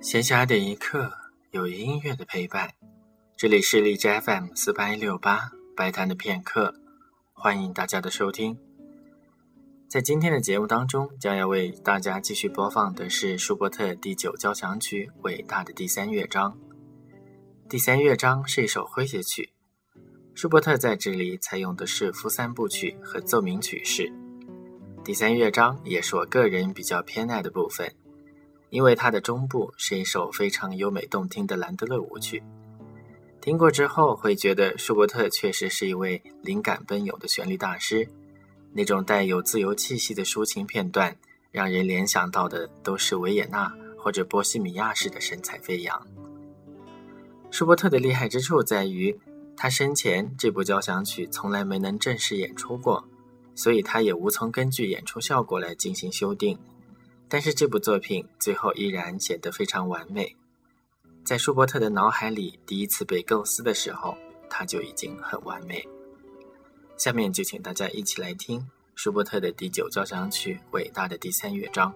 闲暇的一刻，有音乐的陪伴。这里是荔枝 FM 四八一六八白谈的片刻，欢迎大家的收听。在今天的节目当中，将要为大家继续播放的是舒伯特第九交响曲伟大的第三乐章。第三乐章是一首诙谐曲，舒伯特在这里采用的是夫三部曲和奏鸣曲式。第三乐章也是我个人比较偏爱的部分。因为它的中部是一首非常优美动听的兰德勒舞曲，听过之后会觉得舒伯特确实是一位灵感奔涌的旋律大师。那种带有自由气息的抒情片段，让人联想到的都是维也纳或者波西米亚式的神采飞扬。舒伯特的厉害之处在于，他生前这部交响曲从来没能正式演出过，所以他也无从根据演出效果来进行修订。但是这部作品最后依然显得非常完美，在舒伯特的脑海里第一次被构思的时候，它就已经很完美。下面就请大家一起来听舒伯特的第九交响曲伟大的第三乐章。